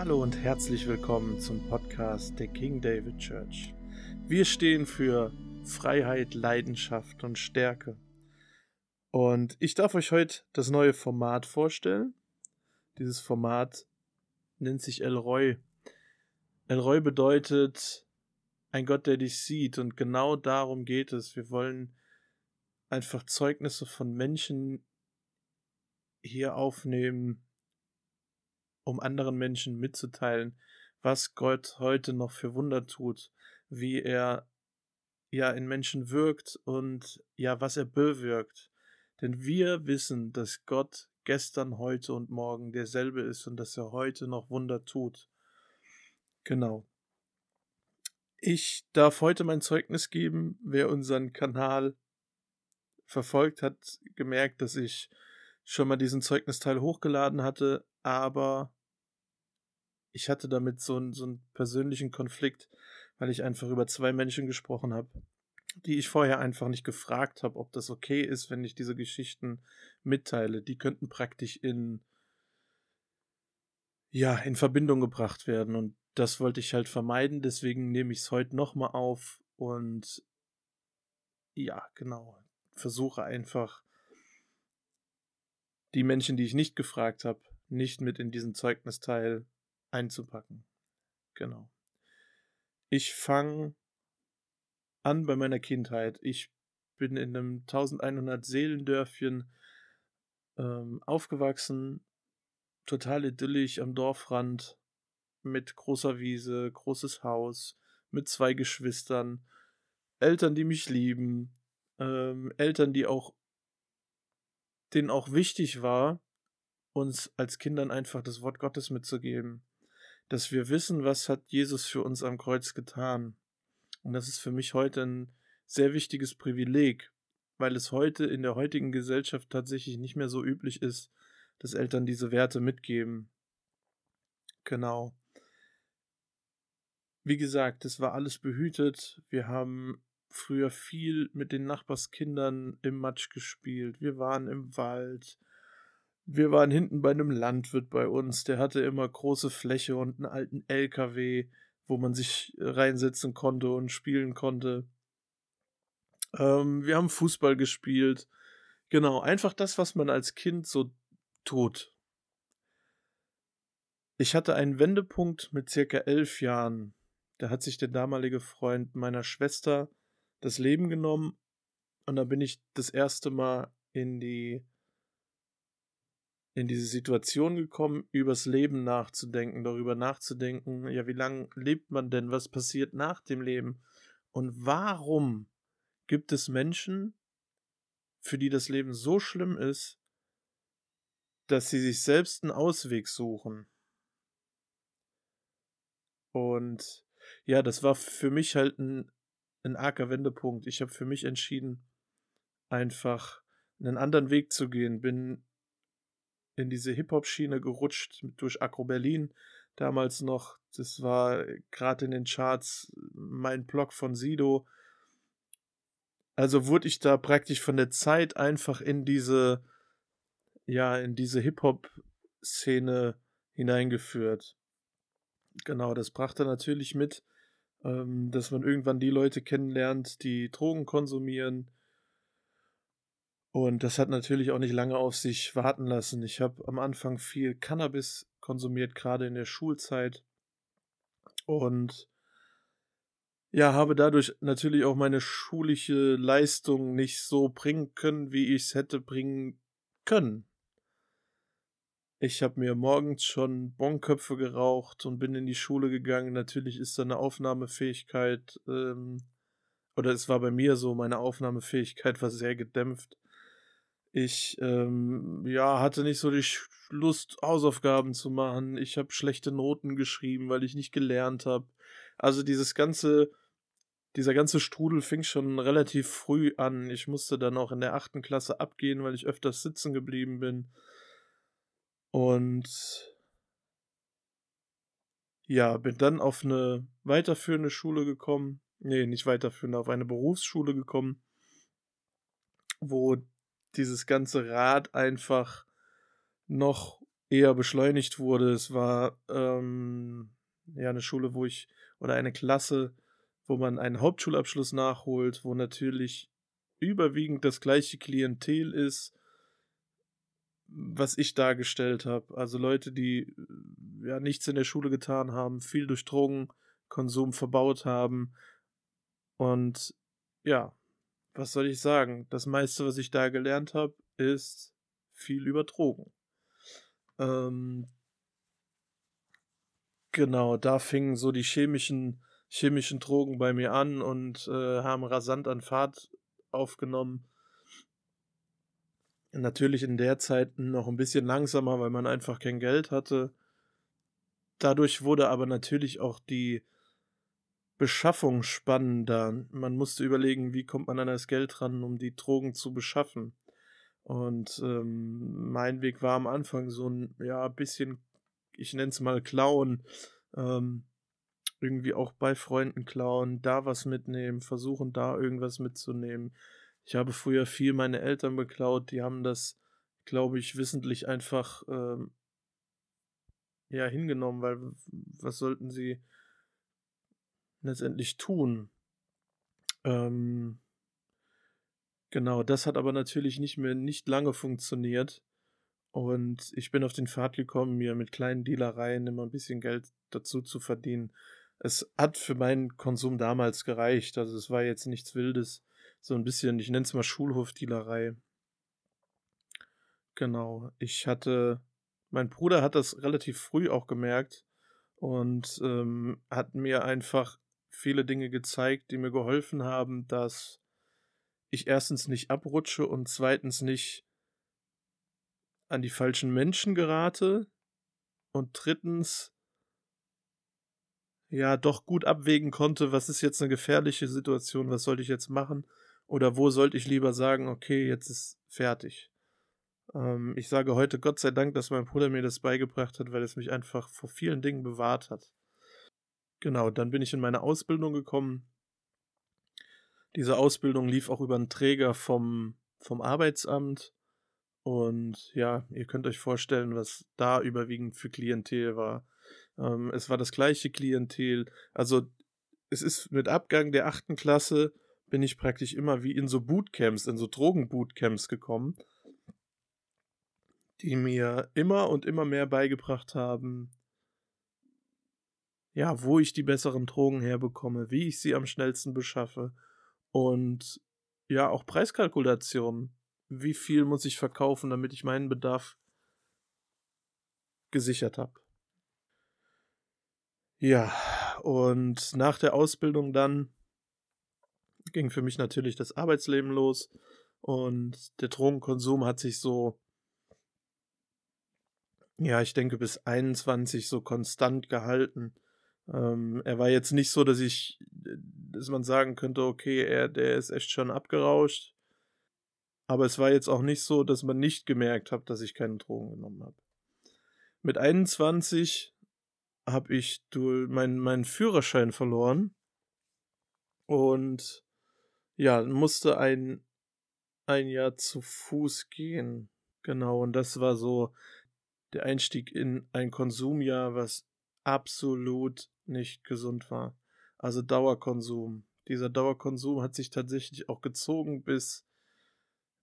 Hallo und herzlich willkommen zum Podcast der King David Church. Wir stehen für Freiheit, Leidenschaft und Stärke. Und ich darf euch heute das neue Format vorstellen. Dieses Format nennt sich El Roy. El Roy bedeutet ein Gott, der dich sieht. Und genau darum geht es. Wir wollen einfach Zeugnisse von Menschen hier aufnehmen, um anderen Menschen mitzuteilen, was Gott heute noch für Wunder tut, wie er ja in Menschen wirkt und ja, was er bewirkt. Denn wir wissen, dass Gott gestern, heute und morgen derselbe ist und dass er heute noch Wunder tut. Genau. Ich darf heute mein Zeugnis geben. Wer unseren Kanal verfolgt hat, gemerkt, dass ich schon mal diesen Zeugnisteil hochgeladen hatte, aber ich hatte damit so, einen, so einen persönlichen Konflikt, weil ich einfach über zwei Menschen gesprochen habe, die ich vorher einfach nicht gefragt habe, ob das okay ist, wenn ich diese Geschichten mitteile. Die könnten praktisch in ja, in Verbindung gebracht werden und das wollte ich halt vermeiden, deswegen nehme ich es heute nochmal auf und ja, genau, versuche einfach die Menschen, die ich nicht gefragt habe, nicht mit in diesen Zeugnisteil einzupacken. Genau. Ich fange an bei meiner Kindheit. Ich bin in einem 1100 Seelendörfchen ähm, aufgewachsen, total idyllisch am Dorfrand, mit großer Wiese, großes Haus, mit zwei Geschwistern, Eltern, die mich lieben, ähm, Eltern, die auch, denen auch wichtig war, uns als Kindern einfach das Wort Gottes mitzugeben dass wir wissen, was hat Jesus für uns am Kreuz getan. Und das ist für mich heute ein sehr wichtiges Privileg, weil es heute in der heutigen Gesellschaft tatsächlich nicht mehr so üblich ist, dass Eltern diese Werte mitgeben. Genau. Wie gesagt, es war alles behütet. Wir haben früher viel mit den Nachbarskindern im Matsch gespielt. Wir waren im Wald. Wir waren hinten bei einem Landwirt bei uns, der hatte immer große Fläche und einen alten LKW, wo man sich reinsetzen konnte und spielen konnte. Ähm, wir haben Fußball gespielt. Genau, einfach das, was man als Kind so tut. Ich hatte einen Wendepunkt mit circa elf Jahren. Da hat sich der damalige Freund meiner Schwester das Leben genommen und da bin ich das erste Mal in die in diese Situation gekommen, übers Leben nachzudenken, darüber nachzudenken, ja, wie lange lebt man denn, was passiert nach dem Leben und warum gibt es Menschen, für die das Leben so schlimm ist, dass sie sich selbst einen Ausweg suchen. Und ja, das war für mich halt ein, ein arger Wendepunkt. Ich habe für mich entschieden, einfach einen anderen Weg zu gehen. Bin in diese Hip-Hop-Schiene gerutscht durch Agro Berlin damals noch. Das war gerade in den Charts mein Blog von Sido. Also wurde ich da praktisch von der Zeit einfach in diese, ja, in diese Hip-Hop-Szene hineingeführt. Genau, das brachte natürlich mit, ähm, dass man irgendwann die Leute kennenlernt, die Drogen konsumieren, und das hat natürlich auch nicht lange auf sich warten lassen. Ich habe am Anfang viel Cannabis konsumiert, gerade in der Schulzeit. Und ja, habe dadurch natürlich auch meine schulische Leistung nicht so bringen können, wie ich es hätte bringen können. Ich habe mir morgens schon Bonköpfe geraucht und bin in die Schule gegangen. Natürlich ist da eine Aufnahmefähigkeit, ähm, oder es war bei mir so, meine Aufnahmefähigkeit war sehr gedämpft. Ich ähm, ja, hatte nicht so die Lust, Hausaufgaben zu machen. Ich habe schlechte Noten geschrieben, weil ich nicht gelernt habe. Also dieses ganze, dieser ganze Strudel fing schon relativ früh an. Ich musste dann auch in der achten Klasse abgehen, weil ich öfters sitzen geblieben bin. Und ja, bin dann auf eine weiterführende Schule gekommen. Nee, nicht weiterführende, auf eine Berufsschule gekommen, wo dieses ganze Rad einfach noch eher beschleunigt wurde. Es war ähm, ja eine Schule, wo ich oder eine Klasse, wo man einen Hauptschulabschluss nachholt, wo natürlich überwiegend das gleiche Klientel ist, was ich dargestellt habe. Also Leute, die ja nichts in der Schule getan haben, viel durch Drogenkonsum verbaut haben. Und ja, was soll ich sagen? Das meiste, was ich da gelernt habe, ist viel über Drogen. Ähm, genau, da fingen so die chemischen, chemischen Drogen bei mir an und äh, haben rasant an Fahrt aufgenommen. Natürlich in der Zeit noch ein bisschen langsamer, weil man einfach kein Geld hatte. Dadurch wurde aber natürlich auch die Beschaffung spannender. Man musste überlegen, wie kommt man an das Geld ran, um die Drogen zu beschaffen. Und ähm, mein Weg war am Anfang so ein, ja, bisschen, ich nenne es mal klauen. Ähm, irgendwie auch bei Freunden klauen, da was mitnehmen, versuchen da irgendwas mitzunehmen. Ich habe früher viel meine Eltern beklaut, die haben das, glaube ich, wissentlich einfach ähm, ja hingenommen, weil was sollten sie letztendlich tun? Ähm, genau, das hat aber natürlich nicht mehr nicht lange funktioniert. Und ich bin auf den Pfad gekommen, mir mit kleinen Dealereien immer ein bisschen Geld dazu zu verdienen. Es hat für meinen Konsum damals gereicht. Also es war jetzt nichts Wildes so ein bisschen, ich nenne es mal Schulhofdealerei. Genau. Ich hatte, mein Bruder hat das relativ früh auch gemerkt und ähm, hat mir einfach viele Dinge gezeigt, die mir geholfen haben, dass ich erstens nicht abrutsche und zweitens nicht an die falschen Menschen gerate und drittens ja doch gut abwägen konnte, was ist jetzt eine gefährliche Situation, was sollte ich jetzt machen oder wo sollte ich lieber sagen, okay, jetzt ist fertig? Ähm, ich sage heute Gott sei Dank, dass mein Bruder mir das beigebracht hat, weil es mich einfach vor vielen Dingen bewahrt hat. Genau, dann bin ich in meine Ausbildung gekommen. Diese Ausbildung lief auch über einen Träger vom, vom Arbeitsamt. Und ja, ihr könnt euch vorstellen, was da überwiegend für Klientel war. Ähm, es war das gleiche Klientel. Also es ist mit Abgang der achten Klasse bin ich praktisch immer wie in so Bootcamps, in so Drogenbootcamps gekommen, die mir immer und immer mehr beigebracht haben, ja, wo ich die besseren Drogen herbekomme, wie ich sie am schnellsten beschaffe und ja, auch Preiskalkulation. Wie viel muss ich verkaufen, damit ich meinen Bedarf gesichert habe. Ja, und nach der Ausbildung dann ging für mich natürlich das Arbeitsleben los und der Drogenkonsum hat sich so, ja, ich denke bis 21 so konstant gehalten. Ähm, er war jetzt nicht so, dass ich, dass man sagen könnte, okay, er, der ist echt schon abgerauscht. Aber es war jetzt auch nicht so, dass man nicht gemerkt hat, dass ich keine Drogen genommen habe. Mit 21 habe ich meinen, meinen Führerschein verloren und ja, musste ein, ein Jahr zu Fuß gehen. Genau, und das war so der Einstieg in ein Konsumjahr, was absolut nicht gesund war. Also Dauerkonsum. Dieser Dauerkonsum hat sich tatsächlich auch gezogen bis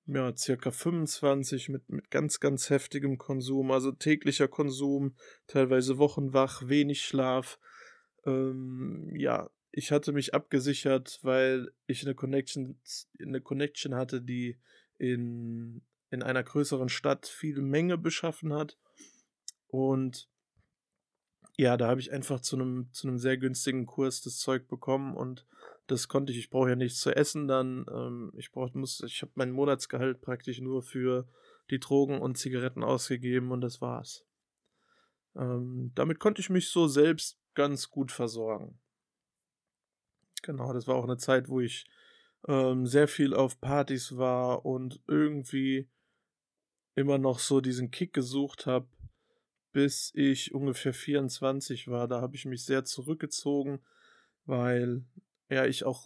ja, circa 25 mit, mit ganz, ganz heftigem Konsum, also täglicher Konsum, teilweise wochenwach, wenig Schlaf. Ähm, ja, ich hatte mich abgesichert, weil ich eine Connection, eine Connection hatte, die in, in einer größeren Stadt viel Menge beschaffen hat. Und ja, da habe ich einfach zu einem, zu einem sehr günstigen Kurs das Zeug bekommen und das konnte ich. Ich brauche ja nichts zu essen dann. Ähm, ich brauch, muss, ich habe mein Monatsgehalt praktisch nur für die Drogen und Zigaretten ausgegeben und das war's. Ähm, damit konnte ich mich so selbst ganz gut versorgen. Genau, das war auch eine Zeit, wo ich ähm, sehr viel auf Partys war und irgendwie immer noch so diesen Kick gesucht habe, bis ich ungefähr 24 war. Da habe ich mich sehr zurückgezogen, weil ja ich auch,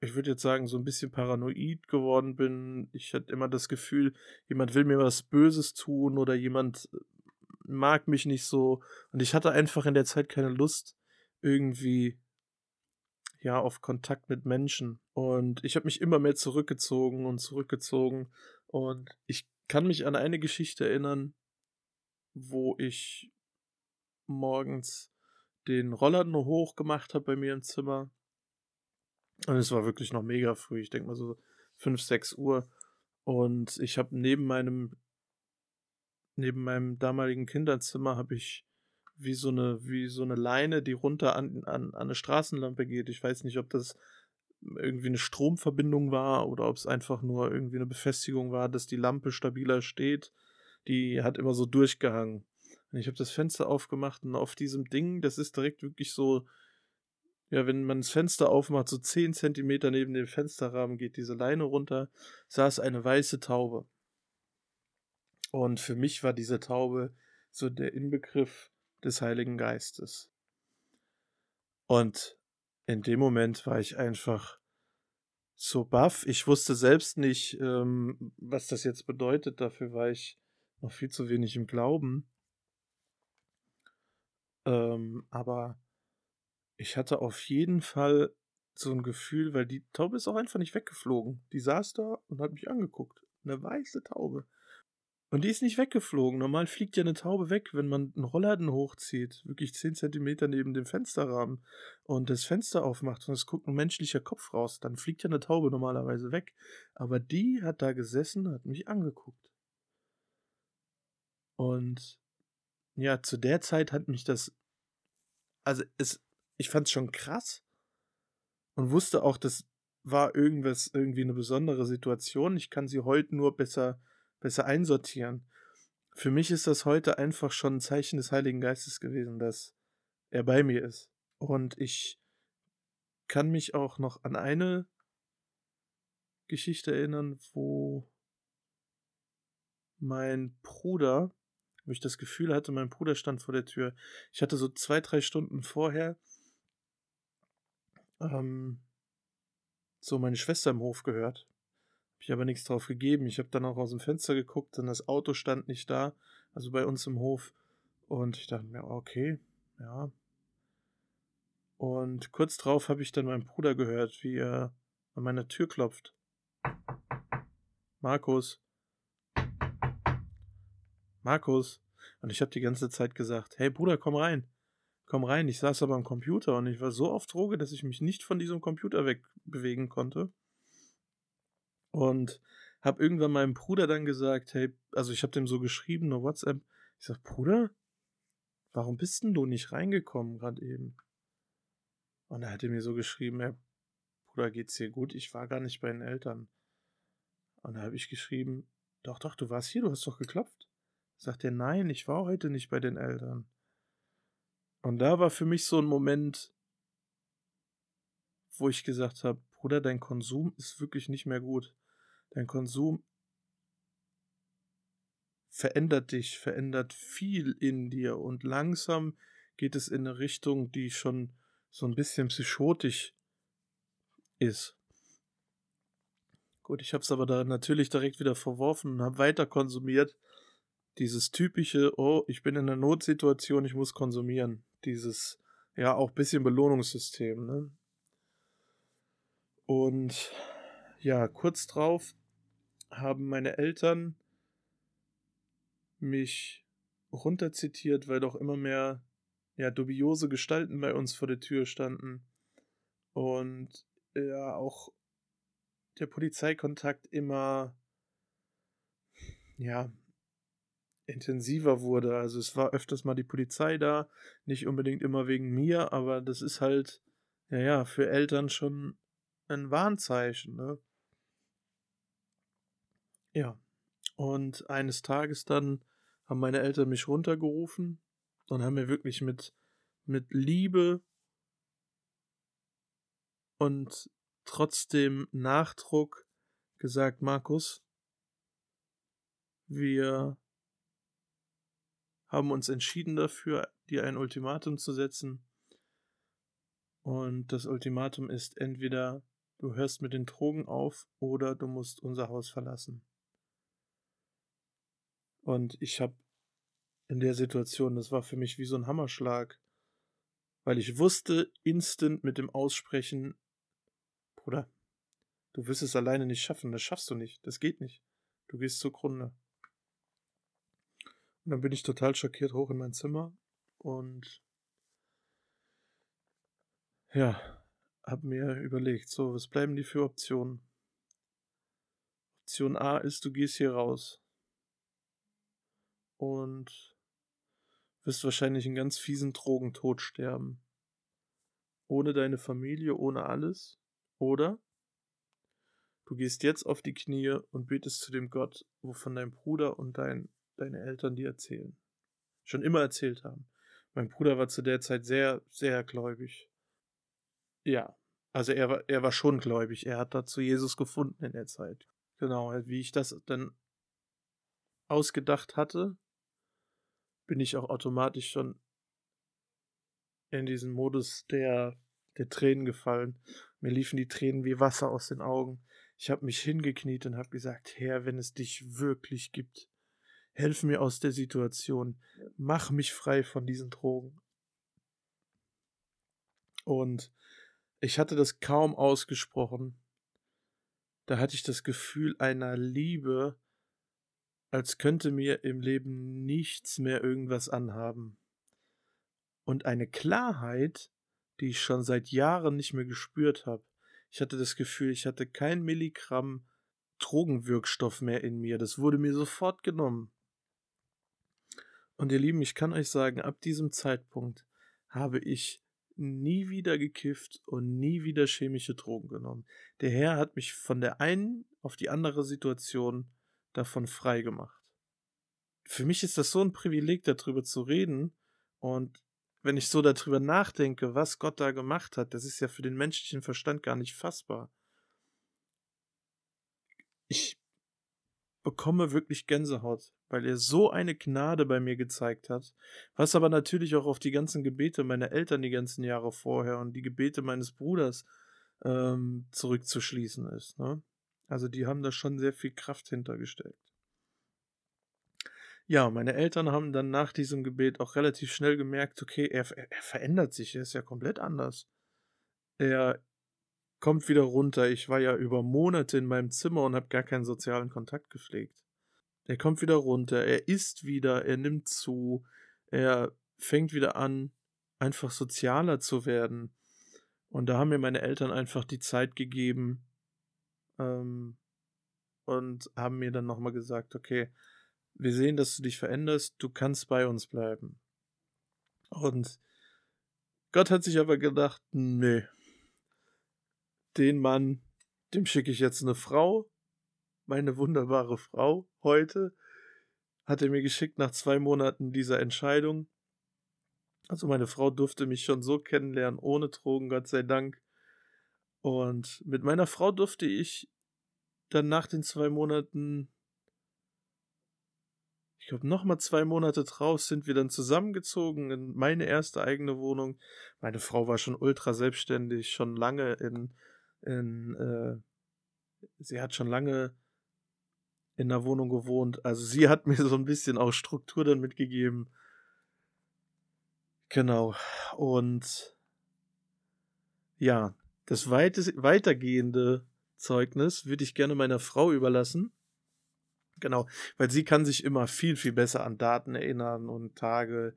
ich würde jetzt sagen, so ein bisschen paranoid geworden bin. Ich hatte immer das Gefühl, jemand will mir was Böses tun oder jemand mag mich nicht so. Und ich hatte einfach in der Zeit keine Lust, irgendwie ja auf Kontakt mit Menschen. Und ich habe mich immer mehr zurückgezogen und zurückgezogen. Und ich kann mich an eine Geschichte erinnern, wo ich morgens den Roller nur hoch gemacht habe bei mir im Zimmer. Und es war wirklich noch mega früh. Ich denke mal so 5, 6 Uhr. Und ich habe neben meinem neben meinem damaligen Kinderzimmer habe ich wie so eine wie so eine Leine, die runter an, an, an eine Straßenlampe geht. Ich weiß nicht, ob das irgendwie eine Stromverbindung war oder ob es einfach nur irgendwie eine Befestigung war, dass die Lampe stabiler steht. Die hat immer so durchgehangen. Und ich habe das Fenster aufgemacht und auf diesem Ding, das ist direkt wirklich so, ja, wenn man das Fenster aufmacht, so 10 Zentimeter neben dem Fensterrahmen geht diese Leine runter, saß eine weiße Taube. Und für mich war diese Taube so der Inbegriff des Heiligen Geistes. Und in dem Moment war ich einfach so baff. Ich wusste selbst nicht, ähm, was das jetzt bedeutet. Dafür war ich noch viel zu wenig im Glauben. Ähm, aber ich hatte auf jeden Fall so ein Gefühl, weil die Taube ist auch einfach nicht weggeflogen. Die saß da und hat mich angeguckt. Eine weiße Taube. Und die ist nicht weggeflogen. Normal fliegt ja eine Taube weg, wenn man einen Rollladen hochzieht, wirklich 10 Zentimeter neben dem Fensterrahmen und das Fenster aufmacht und es guckt ein menschlicher Kopf raus. Dann fliegt ja eine Taube normalerweise weg. Aber die hat da gesessen, hat mich angeguckt. Und ja, zu der Zeit hat mich das. Also, es, ich fand es schon krass und wusste auch, das war irgendwas, irgendwie eine besondere Situation. Ich kann sie heute nur besser besser einsortieren. Für mich ist das heute einfach schon ein Zeichen des Heiligen Geistes gewesen, dass er bei mir ist. Und ich kann mich auch noch an eine Geschichte erinnern, wo mein Bruder, wo ich das Gefühl hatte, mein Bruder stand vor der Tür. Ich hatte so zwei, drei Stunden vorher ähm, so meine Schwester im Hof gehört ich aber nichts drauf gegeben. Ich habe dann auch aus dem Fenster geguckt und das Auto stand nicht da, also bei uns im Hof. Und ich dachte mir, okay, ja. Und kurz drauf habe ich dann meinen Bruder gehört, wie er an meiner Tür klopft. Markus. Markus. Und ich habe die ganze Zeit gesagt, hey Bruder, komm rein. Komm rein. Ich saß aber am Computer und ich war so auf Droge, dass ich mich nicht von diesem Computer wegbewegen konnte. Und habe irgendwann meinem Bruder dann gesagt, hey, also ich habe dem so geschrieben, nur WhatsApp. Ich sag, Bruder, warum bist denn du nicht reingekommen gerade eben? Und er hatte mir so geschrieben, hey, Bruder, geht's dir gut? Ich war gar nicht bei den Eltern. Und da habe ich geschrieben, doch, doch, du warst hier, du hast doch geklopft. Sagt er, nein, ich war heute nicht bei den Eltern. Und da war für mich so ein Moment, wo ich gesagt habe, Bruder, dein Konsum ist wirklich nicht mehr gut. Dein Konsum verändert dich, verändert viel in dir und langsam geht es in eine Richtung, die schon so ein bisschen psychotisch ist. Gut, ich habe es aber da natürlich direkt wieder verworfen und habe weiter konsumiert. Dieses typische, oh, ich bin in einer Notsituation, ich muss konsumieren. Dieses, ja, auch bisschen Belohnungssystem. Ne? Und ja, kurz drauf haben meine Eltern mich runterzitiert, weil doch immer mehr ja, dubiose Gestalten bei uns vor der Tür standen. Und ja, auch der Polizeikontakt immer ja, intensiver wurde. Also es war öfters mal die Polizei da, nicht unbedingt immer wegen mir, aber das ist halt, ja, ja, für Eltern schon ein Warnzeichen, ne? Ja. Und eines Tages dann haben meine Eltern mich runtergerufen und haben mir wirklich mit, mit Liebe und trotzdem Nachdruck gesagt, Markus, wir haben uns entschieden dafür, dir ein Ultimatum zu setzen. Und das Ultimatum ist entweder du hörst mit den Drogen auf oder du musst unser Haus verlassen. Und ich habe in der Situation. Das war für mich wie so ein Hammerschlag. Weil ich wusste, instant mit dem Aussprechen, Bruder, du wirst es alleine nicht schaffen, das schaffst du nicht, das geht nicht. Du gehst zugrunde. Und dann bin ich total schockiert hoch in mein Zimmer und ja, hab mir überlegt, so, was bleiben die für Optionen? Option A ist, du gehst hier raus und wirst wahrscheinlich einen ganz fiesen Drogentod sterben. Ohne deine Familie, ohne alles. Oder du gehst jetzt auf die Knie und betest zu dem Gott, wovon dein Bruder und dein, deine Eltern dir erzählen. Schon immer erzählt haben. Mein Bruder war zu der Zeit sehr, sehr gläubig. Ja, also er war, er war schon gläubig. Er hat dazu Jesus gefunden in der Zeit. Genau, wie ich das dann ausgedacht hatte, bin ich auch automatisch schon in diesen Modus der, der Tränen gefallen. Mir liefen die Tränen wie Wasser aus den Augen. Ich habe mich hingekniet und habe gesagt, Herr, wenn es dich wirklich gibt, helf mir aus der Situation, mach mich frei von diesen Drogen. Und ich hatte das kaum ausgesprochen. Da hatte ich das Gefühl einer Liebe, als könnte mir im Leben nichts mehr irgendwas anhaben. Und eine Klarheit, die ich schon seit Jahren nicht mehr gespürt habe. Ich hatte das Gefühl, ich hatte kein Milligramm Drogenwirkstoff mehr in mir. Das wurde mir sofort genommen. Und ihr Lieben, ich kann euch sagen, ab diesem Zeitpunkt habe ich nie wieder gekifft und nie wieder chemische Drogen genommen. Der Herr hat mich von der einen auf die andere Situation davon frei gemacht. Für mich ist das so ein Privileg, darüber zu reden. Und wenn ich so darüber nachdenke, was Gott da gemacht hat, das ist ja für den menschlichen Verstand gar nicht fassbar. Ich bekomme wirklich Gänsehaut, weil er so eine Gnade bei mir gezeigt hat, was aber natürlich auch auf die ganzen Gebete meiner Eltern die ganzen Jahre vorher und die Gebete meines Bruders ähm, zurückzuschließen ist. Ne? Also die haben da schon sehr viel Kraft hintergesteckt. Ja, meine Eltern haben dann nach diesem Gebet auch relativ schnell gemerkt, okay, er, er verändert sich, er ist ja komplett anders. Er kommt wieder runter. Ich war ja über Monate in meinem Zimmer und habe gar keinen sozialen Kontakt gepflegt. Er kommt wieder runter, er isst wieder, er nimmt zu, er fängt wieder an, einfach sozialer zu werden. Und da haben mir meine Eltern einfach die Zeit gegeben, ähm, und haben mir dann nochmal gesagt, okay, wir sehen, dass du dich veränderst, du kannst bei uns bleiben. Und Gott hat sich aber gedacht, nee, den Mann, dem schicke ich jetzt eine Frau, meine wunderbare Frau, heute, hat er mir geschickt nach zwei Monaten dieser Entscheidung. Also meine Frau durfte mich schon so kennenlernen, ohne Drogen, Gott sei Dank. Und mit meiner Frau durfte ich dann nach den zwei Monaten, ich glaube, nochmal zwei Monate drauf sind wir dann zusammengezogen in meine erste eigene Wohnung. Meine Frau war schon ultra selbstständig, schon lange in, in äh, sie hat schon lange in der Wohnung gewohnt. Also sie hat mir so ein bisschen auch Struktur dann mitgegeben. Genau. Und ja, das weite, weitergehende Zeugnis würde ich gerne meiner Frau überlassen. Genau, weil sie kann sich immer viel, viel besser an Daten erinnern und Tage.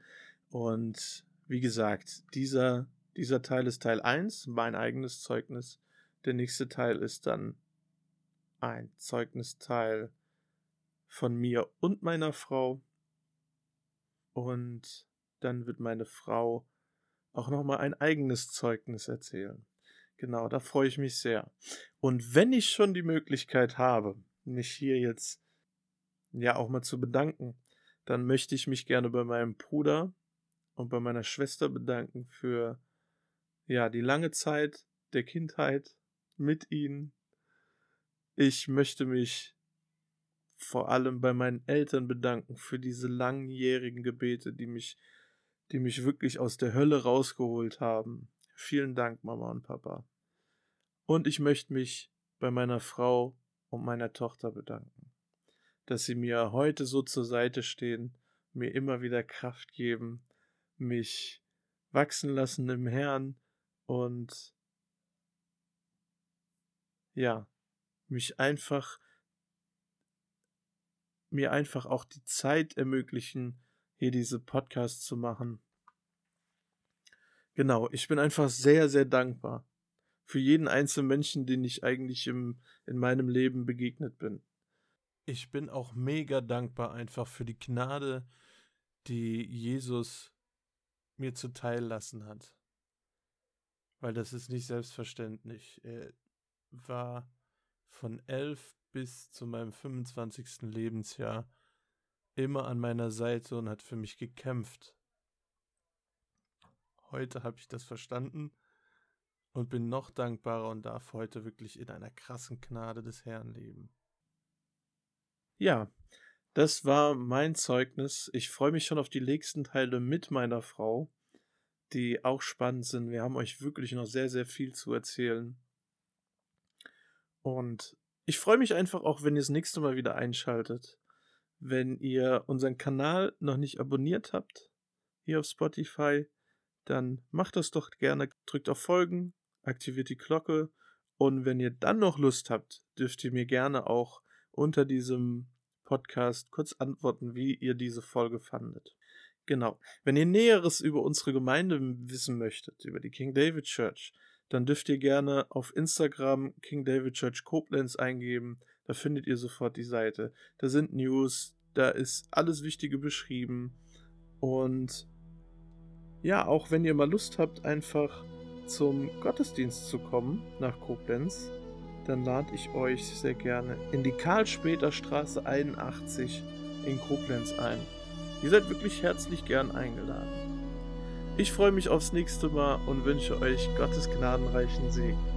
Und wie gesagt, dieser, dieser Teil ist Teil 1, mein eigenes Zeugnis. Der nächste Teil ist dann ein Zeugnisteil von mir und meiner Frau. Und dann wird meine Frau auch nochmal ein eigenes Zeugnis erzählen. Genau, da freue ich mich sehr. Und wenn ich schon die Möglichkeit habe, mich hier jetzt ja auch mal zu bedanken, dann möchte ich mich gerne bei meinem Bruder und bei meiner Schwester bedanken für ja die lange Zeit der Kindheit mit ihnen. Ich möchte mich vor allem bei meinen Eltern bedanken für diese langjährigen Gebete, die mich, die mich wirklich aus der Hölle rausgeholt haben. Vielen Dank, Mama und Papa. Und ich möchte mich bei meiner Frau und meiner Tochter bedanken, dass sie mir heute so zur Seite stehen, mir immer wieder Kraft geben, mich wachsen lassen im Herrn und ja, mich einfach mir einfach auch die Zeit ermöglichen, hier diese Podcasts zu machen. Genau, ich bin einfach sehr, sehr dankbar für jeden einzelnen Menschen, den ich eigentlich im, in meinem Leben begegnet bin. Ich bin auch mega dankbar einfach für die Gnade, die Jesus mir zuteil lassen hat. Weil das ist nicht selbstverständlich. Er war von elf bis zu meinem 25. Lebensjahr immer an meiner Seite und hat für mich gekämpft. Heute habe ich das verstanden und bin noch dankbarer und darf heute wirklich in einer krassen Gnade des Herrn leben. Ja, das war mein Zeugnis. Ich freue mich schon auf die nächsten Teile mit meiner Frau, die auch spannend sind. Wir haben euch wirklich noch sehr, sehr viel zu erzählen. Und ich freue mich einfach auch, wenn ihr das nächste Mal wieder einschaltet. Wenn ihr unseren Kanal noch nicht abonniert habt, hier auf Spotify, dann macht das doch gerne. Drückt auf Folgen, aktiviert die Glocke und wenn ihr dann noch Lust habt, dürft ihr mir gerne auch unter diesem Podcast kurz antworten, wie ihr diese Folge fandet. Genau. Wenn ihr Näheres über unsere Gemeinde wissen möchtet, über die King David Church, dann dürft ihr gerne auf Instagram King David Church Koblenz eingeben. Da findet ihr sofort die Seite. Da sind News, da ist alles Wichtige beschrieben. Und ja, auch wenn ihr mal Lust habt, einfach zum Gottesdienst zu kommen nach Koblenz, dann lade ich euch sehr gerne in die Karl-Später Straße 81 in Koblenz ein. Ihr seid wirklich herzlich gern eingeladen. Ich freue mich aufs nächste Mal und wünsche euch Gottes gnadenreichen Segen.